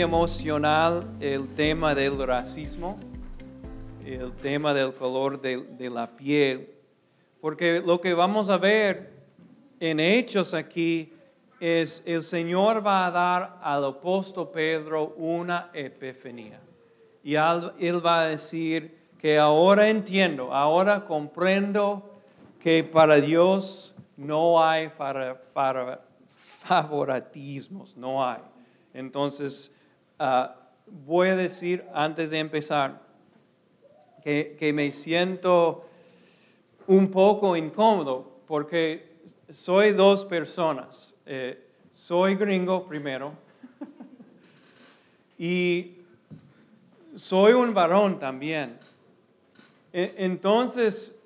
emocional el tema del racismo, el tema del color de, de la piel, porque lo que vamos a ver en Hechos aquí es el Señor va a dar al apóstol Pedro una epifanía. Y él va a decir que ahora entiendo, ahora comprendo que para Dios no hay favoritismos, no hay. Entonces, ah, voy a decir antes de empezar que, me siento un poco incómodo porque soy dos personas. Eh, soy gringo primero y soy un varón también. E, entonces,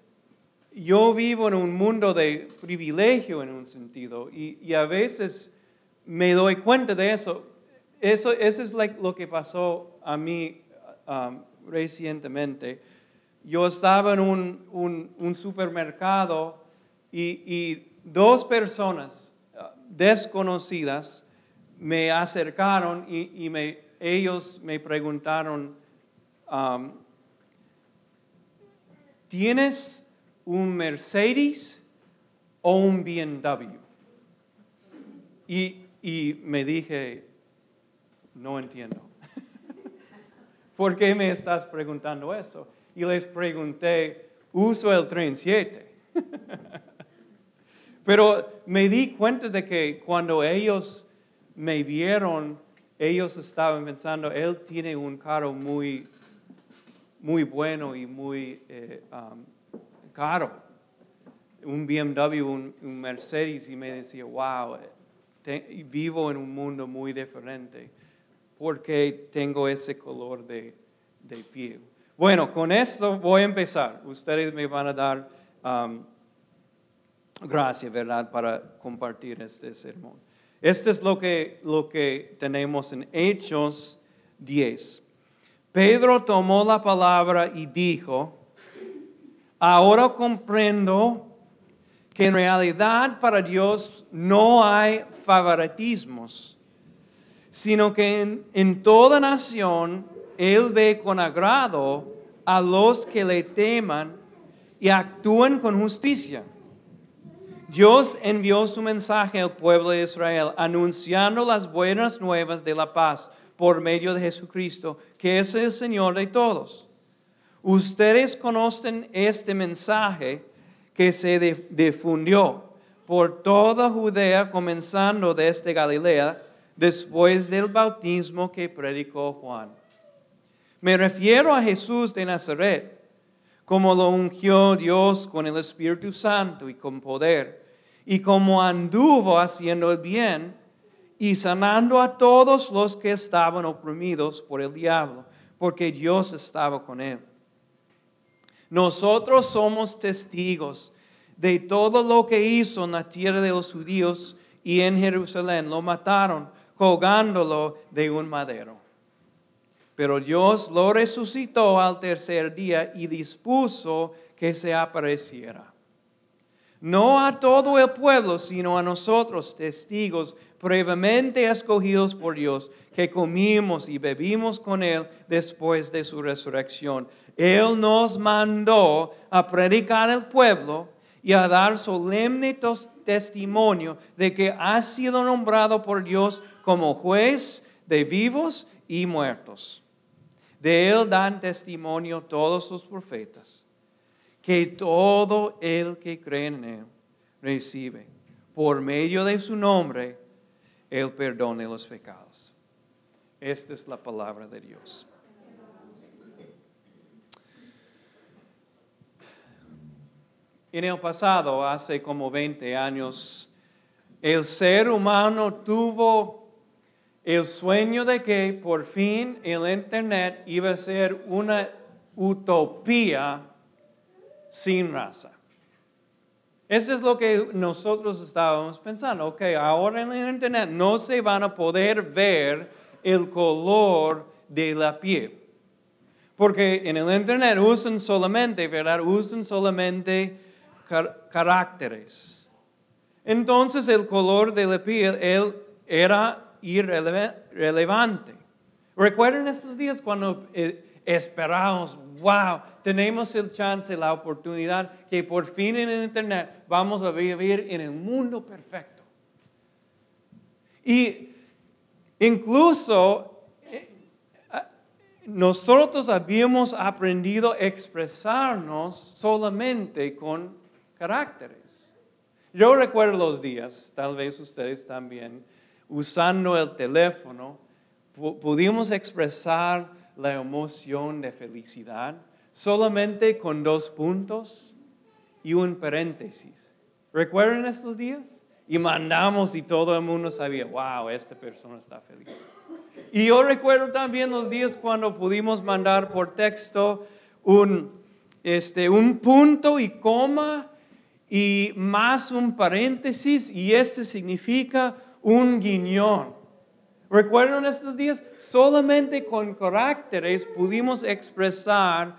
yo vivo en un mundo de privilegio en un sentido y, a veces me doy cuenta de eso. Eso, es lo que pasó a mí um, recientemente. Yo estaba en un, supermercado y, dos personas uh, desconocidas me acercaron y, ellos me preguntaron, um, ¿tienes un Mercedes o un BMW? Y, y me dije, no entiendo. ¿Por qué me estás preguntando eso? Y les pregunté, uso el tren 7. Pero me di cuenta de que cuando ellos me vieron, ellos estaban pensando, él tiene un carro muy, muy bueno y muy eh, um, caro. Un BMW, un, Mercedes, y me decía, wow, vivo en un mundo muy diferente porque tengo ese color de, piel. Bueno, con esto voy a empezar. Ustedes me van a dar um, gracias, ¿verdad?, para compartir este sermón. Esto es lo que, lo que tenemos en Hechos 10. Pedro tomó la palabra y dijo, ahora comprendo que en realidad para Dios no hay favoritismos sino que en, toda nación Él ve con agrado a los que le teman y actúan con justicia. Dios envió su mensaje al pueblo de Israel anunciando las buenas nuevas de la paz por medio de Jesucristo, que es el Señor de todos. Ustedes conocen este mensaje que se difundió por toda Judea, comenzando desde Galilea después del bautismo que predicó Juan. Me refiero a Jesús de Nazaret, como lo ungió Dios con el Espíritu Santo y con poder, y como anduvo haciendo el bien y sanando a todos los que estaban oprimidos por el diablo, porque Dios estaba con él. Nosotros somos testigos de todo lo que hizo en la tierra de los judíos y en Jerusalén. Lo mataron colgándolo de un madero. Pero Dios lo resucitó al tercer día y dispuso que se apareciera. No a todo el pueblo, sino a nosotros, testigos previamente escogidos por Dios, que comimos y bebimos con Él después de su resurrección. Él nos mandó a predicar al pueblo y a dar solemne testimonio de que ha sido nombrado por Dios como juez de vivos y muertos. De él dan testimonio todos los profetas, que todo el que cree en él recibe por medio de su nombre el perdón de los pecados. Esta es la palabra de Dios. En el pasado, hace como 20 años, el ser humano tuvo el sueño de que por fin el Internet iba a ser una utopía sin raza. Eso es lo que nosotros estábamos pensando. Ok, ahora en el Internet no se van a poder ver el color de la piel. Porque en el Internet usan solamente, ¿verdad? Usan solamente caracteres. Entonces el color de la piel él era irrelevante. Recuerden estos días cuando eh, esperamos, wow, tenemos el chance, la oportunidad que por fin en el Internet vamos a vivir en el mundo perfecto. Y incluso eh, nosotros habíamos aprendido a expresarnos solamente con caracteres. Yo recuerdo los días, tal vez ustedes también, usando el teléfono, pudimos expresar la emoción de felicidad solamente con dos puntos y un paréntesis. ¿Recuerdan estos días? Y mandamos y todo el mundo sabía, wow, esta persona está feliz. Y yo recuerdo también los días cuando pudimos mandar por texto un, este, un punto y coma y más un paréntesis y este significa un guiñón. ¿Recuerdan estos días? Solamente con caracteres pudimos expresar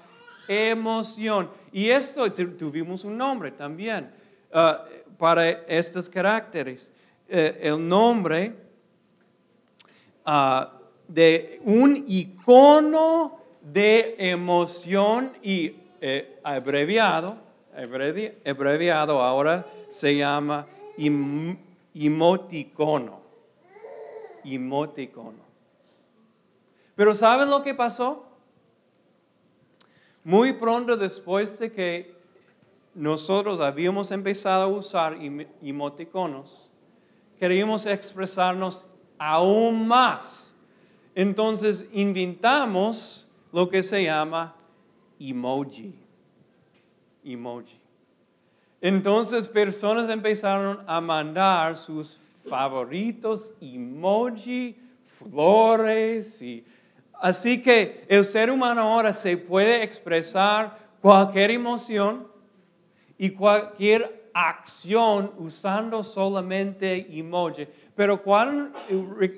emoción. Y esto tuvimos un nombre también uh, para estos caracteres. Eh, el nombre uh, de un icono de emoción y eh, abreviado, abreviado ahora se llama emoticono emoticono. Pero ¿saben lo que pasó? Muy pronto después de que nosotros habíamos empezado a usar emoticonos, queríamos expresarnos aún más. Entonces inventamos lo que se llama emoji. Emoji. Entonces personas empezaron a mandar sus favoritos, emoji, flores. Y, así que el ser humano ahora se puede expresar cualquier emoción y cualquier acción usando solamente emoji. Pero cuando,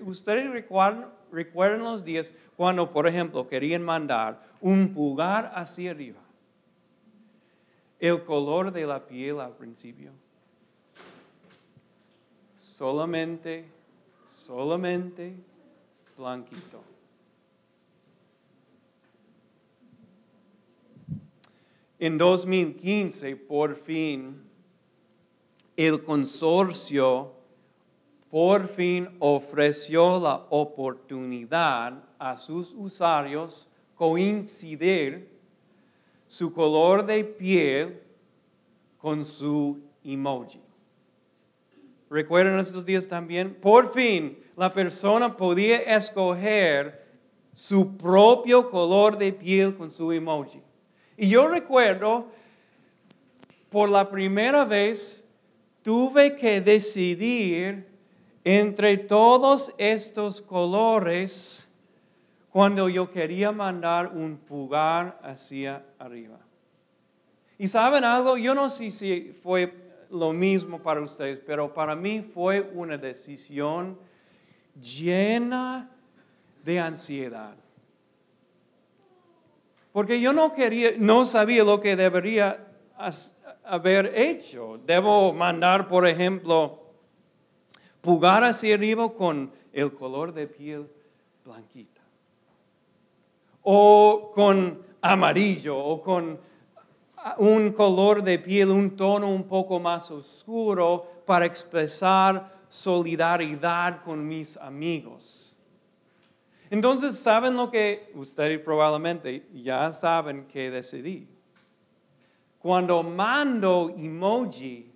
ustedes recuerdan, recuerdan los días cuando, por ejemplo, querían mandar un pulgar hacia arriba. El color de la piel al principio solamente, solamente blanquito. En 2015, por fin, el consorcio por fin ofreció la oportunidad a sus usuarios coincidir su color de piel con su emoji. Recuerden estos días también, por fin la persona podía escoger su propio color de piel con su emoji. Y yo recuerdo, por la primera vez, tuve que decidir entre todos estos colores cuando yo quería mandar un pulgar hacia arriba. Y saben algo, yo no sé si fue lo mismo para ustedes, pero para mí fue una decisión llena de ansiedad. Porque yo no quería, no sabía lo que debería haber hecho. Debo mandar, por ejemplo, pugar hacia arriba con el color de piel blanquita. O con amarillo, o con un color de piel, un tono un poco más oscuro para expresar solidaridad con mis amigos. Entonces, ¿saben lo que ustedes probablemente ya saben que decidí? Cuando mando emoji,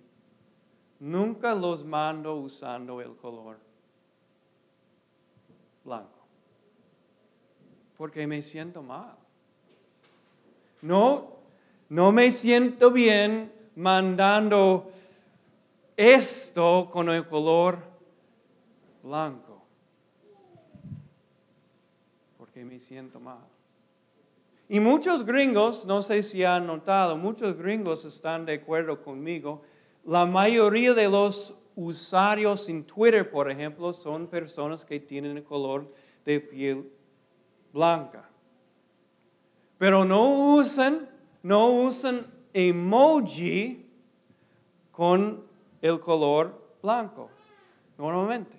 nunca los mando usando el color blanco. Porque me siento mal. No no me siento bien mandando esto con el color blanco, porque me siento mal. Y muchos gringos, no sé si han notado, muchos gringos están de acuerdo conmigo. La mayoría de los usuarios en Twitter, por ejemplo, son personas que tienen el color de piel blanca. Pero no usan no emoji con el color blanco, normalmente.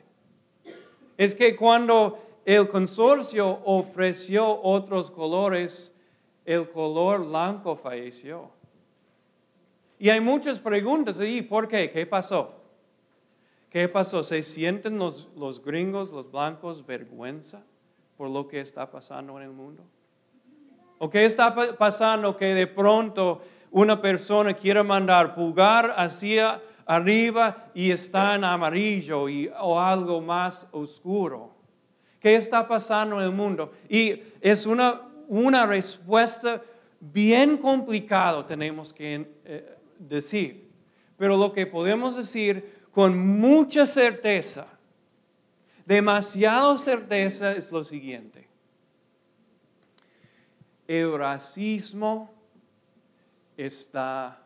Es que cuando el consorcio ofreció otros colores, el color blanco falleció. Y hay muchas preguntas ahí, ¿por qué? ¿Qué pasó? ¿Qué pasó? ¿Se sienten los, los gringos, los blancos, vergüenza por lo que está pasando en el mundo? ¿O qué está pasando que de pronto una persona quiere mandar pulgar hacia arriba y está en amarillo y, o algo más oscuro? ¿Qué está pasando en el mundo? Y es una, una respuesta bien complicada, tenemos que eh, decir. Pero lo que podemos decir con mucha certeza, demasiado certeza, es lo siguiente. El racismo está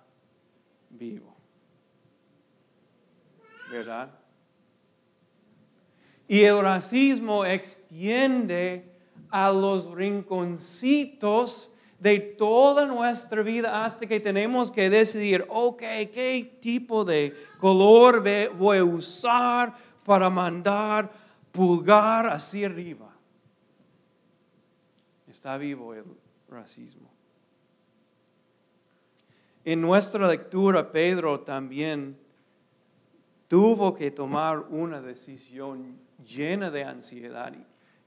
vivo. ¿Verdad? Y el racismo extiende a los rinconcitos de toda nuestra vida hasta que tenemos que decidir, ok, ¿qué tipo de color voy a usar para mandar pulgar hacia arriba? Está vivo el racismo. En nuestra lectura, Pedro también tuvo que tomar una decisión llena de ansiedad.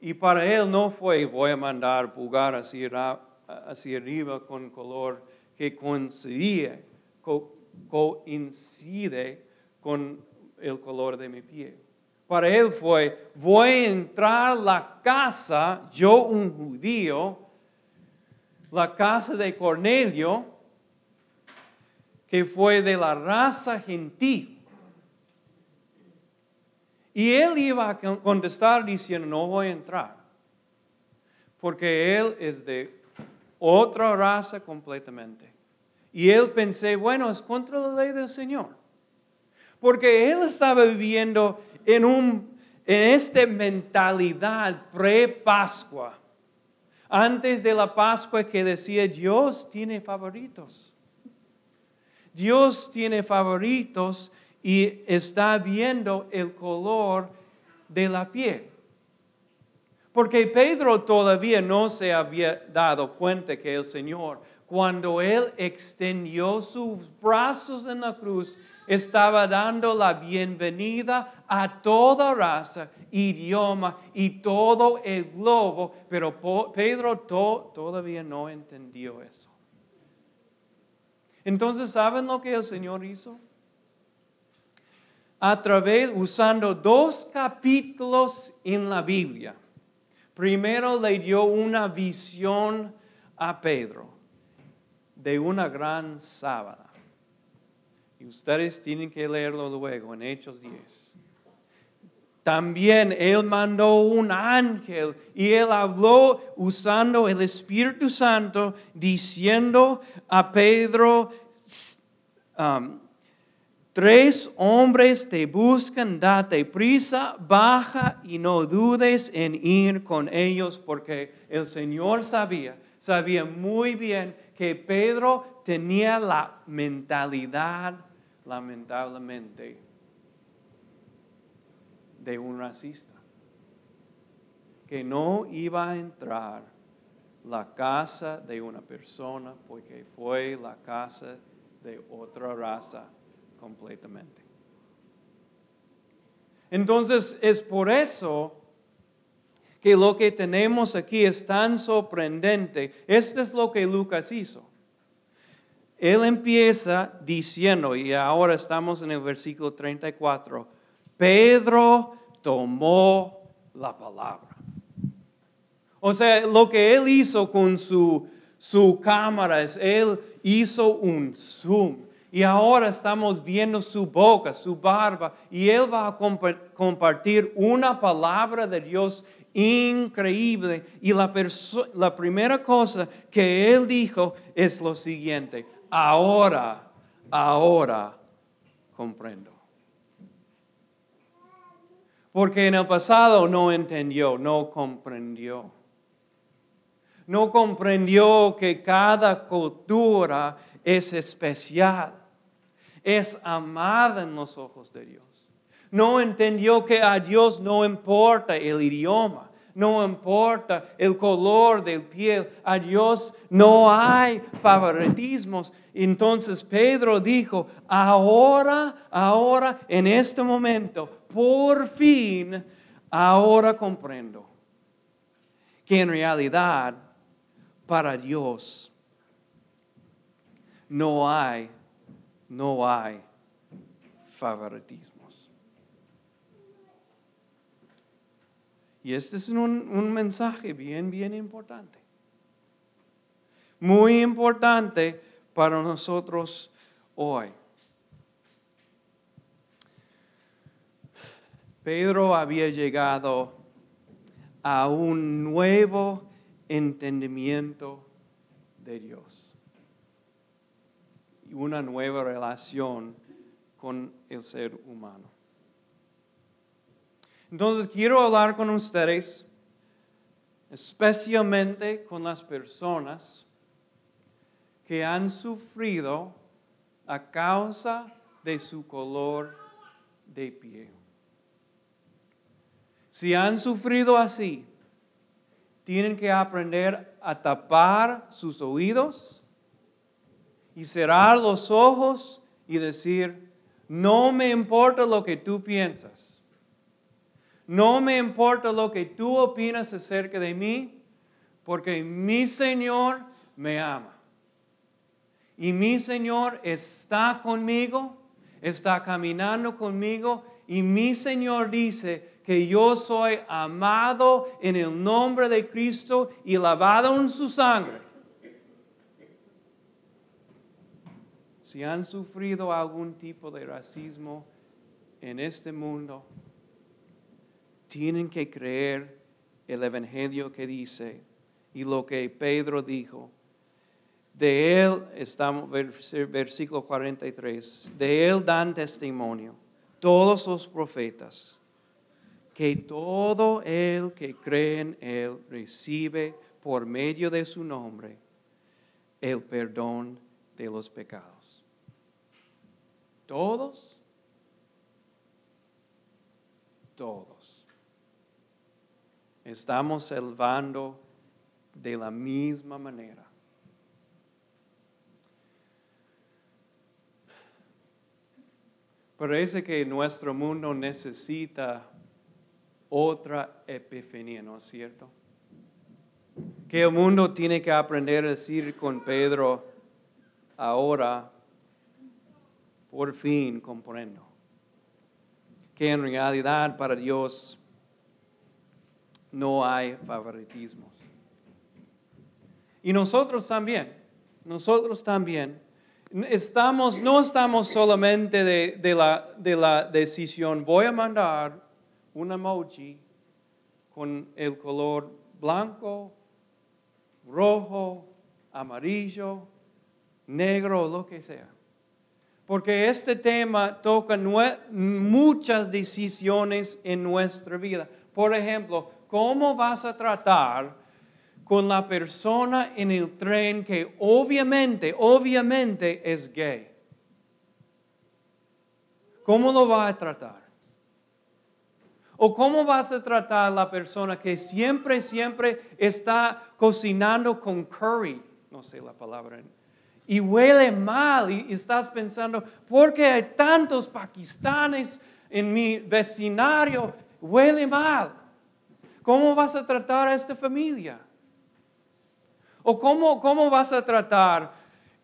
Y para él no fue, voy a mandar pulgar hacia arriba con color que coincide, coincide con el color de mi pie. Para él fue, voy a entrar la casa, yo un judío, la casa de Cornelio, que fue de la raza gentil. Y él iba a contestar diciendo, no voy a entrar, porque él es de otra raza completamente. Y él pensé, bueno, es contra la ley del Señor. Porque él estaba viviendo en, un, en esta mentalidad pre-Pascua. Antes de la Pascua que decía, Dios tiene favoritos. Dios tiene favoritos y está viendo el color de la piel. Porque Pedro todavía no se había dado cuenta que el Señor, cuando Él extendió sus brazos en la cruz, estaba dando la bienvenida a toda raza, idioma y todo el globo, pero Pedro todavía no entendió eso. Entonces, ¿saben lo que el Señor hizo? A través, usando dos capítulos en la Biblia, primero le dio una visión a Pedro de una gran sábana. Ustedes tienen que leerlo luego en Hechos 10. También Él mandó un ángel y Él habló usando el Espíritu Santo, diciendo a Pedro, um, Tres hombres te buscan, date prisa, baja y no dudes en ir con ellos, porque el Señor sabía, sabía muy bien que Pedro tenía la mentalidad, lamentablemente, de un racista, que no iba a entrar la casa de una persona porque fue la casa de otra raza completamente. Entonces es por eso que lo que tenemos aquí es tan sorprendente. Esto es lo que Lucas hizo. Él empieza diciendo, y ahora estamos en el versículo 34, Pedro tomó la palabra. O sea, lo que él hizo con su, su cámara es, él hizo un zoom y ahora estamos viendo su boca, su barba, y Él va a compartir una palabra de Dios increíble. Y la, la primera cosa que Él dijo es lo siguiente, ahora, ahora comprendo. Porque en el pasado no entendió, no comprendió. No comprendió que cada cultura es especial es amada en los ojos de Dios. No entendió que a Dios no importa el idioma, no importa el color del piel, a Dios no hay favoritismos. Entonces Pedro dijo, ahora, ahora, en este momento, por fin, ahora comprendo que en realidad para Dios no hay, no hay favoritismos. Y este es un, un mensaje bien, bien importante. Muy importante para nosotros hoy. Pedro había llegado a un nuevo entendimiento de Dios y una nueva relación con el ser humano. Entonces quiero hablar con ustedes, especialmente con las personas que han sufrido a causa de su color de piel. Si han sufrido así, tienen que aprender a tapar sus oídos y cerrar los ojos y decir, no me importa lo que tú piensas. No me importa lo que tú opinas acerca de mí, porque mi Señor me ama. Y mi Señor está conmigo, está caminando conmigo, y mi Señor dice, que yo soy amado en el nombre de Cristo y lavado en su sangre. Si han sufrido algún tipo de racismo en este mundo, tienen que creer el Evangelio que dice y lo que Pedro dijo. De él, estamos, versículo 43, de él dan testimonio todos los profetas que todo el que cree en Él recibe por medio de su nombre el perdón de los pecados. Todos, todos. Estamos salvando de la misma manera. Parece que nuestro mundo necesita otra epifanía, ¿no es cierto? Que el mundo tiene que aprender a decir con Pedro, ahora por fin comprendo. Que en realidad para Dios no hay favoritismos. Y nosotros también, nosotros también, estamos, no estamos solamente de, la, de la decisión, voy a mandar un emoji con el color blanco, rojo, amarillo, negro, lo que sea. Porque este tema toca muchas decisiones en nuestra vida. Por ejemplo, ¿cómo vas a tratar con la persona en el tren que obviamente, obviamente es gay? ¿Cómo lo va a tratar? ¿O cómo vas a tratar a la persona que siempre, siempre está cocinando con curry? No sé la palabra. Y huele mal y, estás pensando, ¿por qué hay tantos pakistanes en mi vecindario? Huele mal. ¿Cómo vas a tratar a esta familia? ¿O cómo, cómo vas a tratar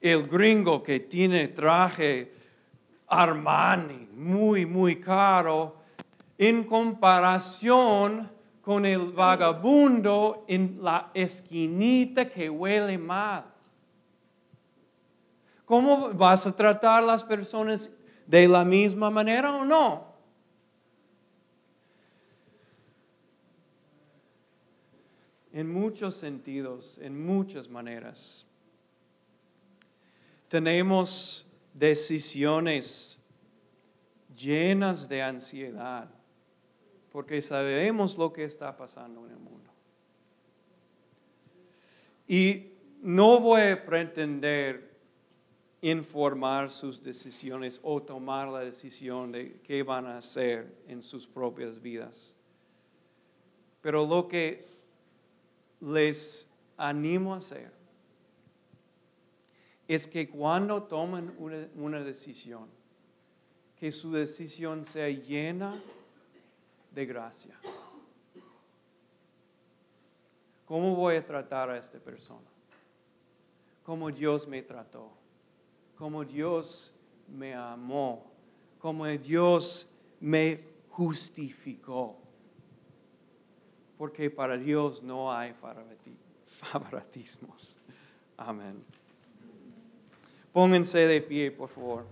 el gringo que tiene traje Armani muy, muy caro? en comparación con el vagabundo en la esquinita que huele mal. ¿Cómo vas a tratar a las personas de la misma manera o no? En muchos sentidos, en muchas maneras. Tenemos decisiones llenas de ansiedad porque sabemos lo que está pasando en el mundo. Y no voy a pretender informar sus decisiones o tomar la decisión de qué van a hacer en sus propias vidas. Pero lo que les animo a hacer es que cuando tomen una, una decisión, que su decisión sea llena de gracia. ¿Cómo voy a tratar a esta persona? ¿Cómo Dios me trató? ¿Cómo Dios me amó? ¿Cómo Dios me justificó? Porque para Dios no hay favoritismos. Amén. Pónganse de pie, por favor.